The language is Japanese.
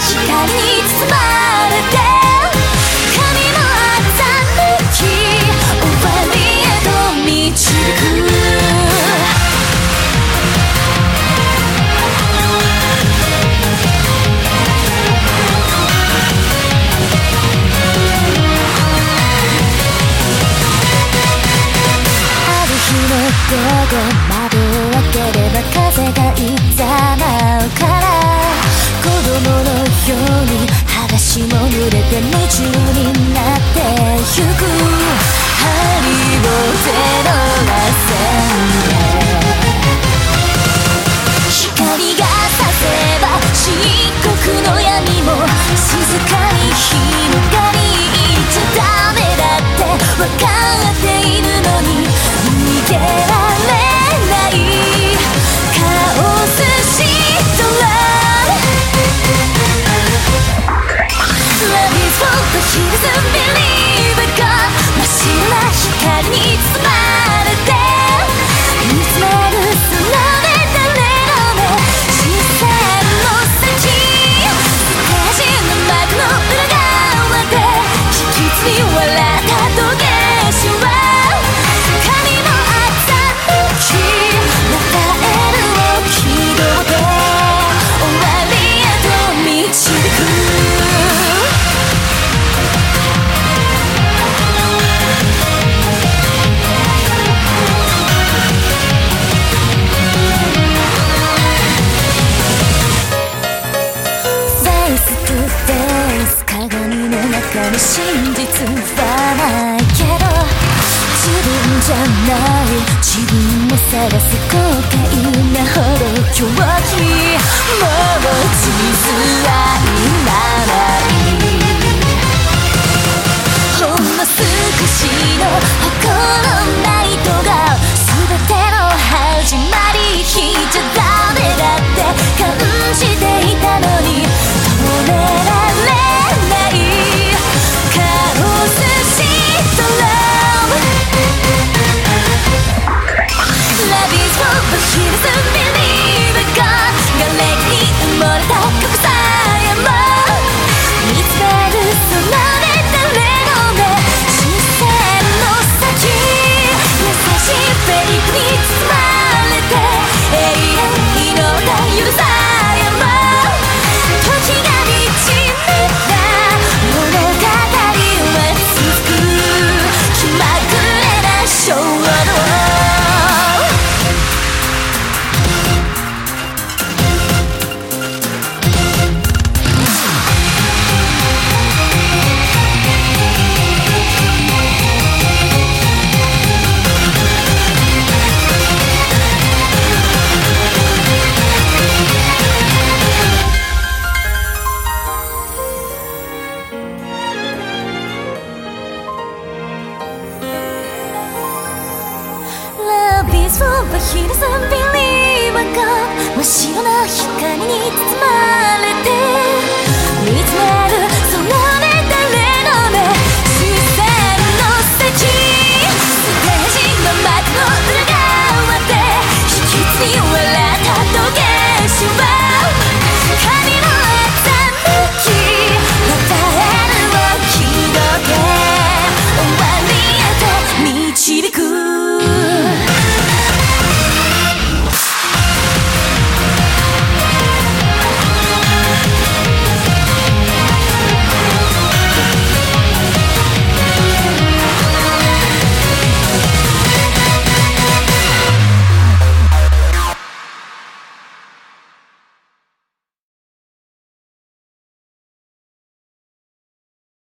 光に包まれて真実はないけど自分じゃない自分を晒す後悔なほど狂気。もう地図 eyes full of heat as I believe I got 真っ白な光に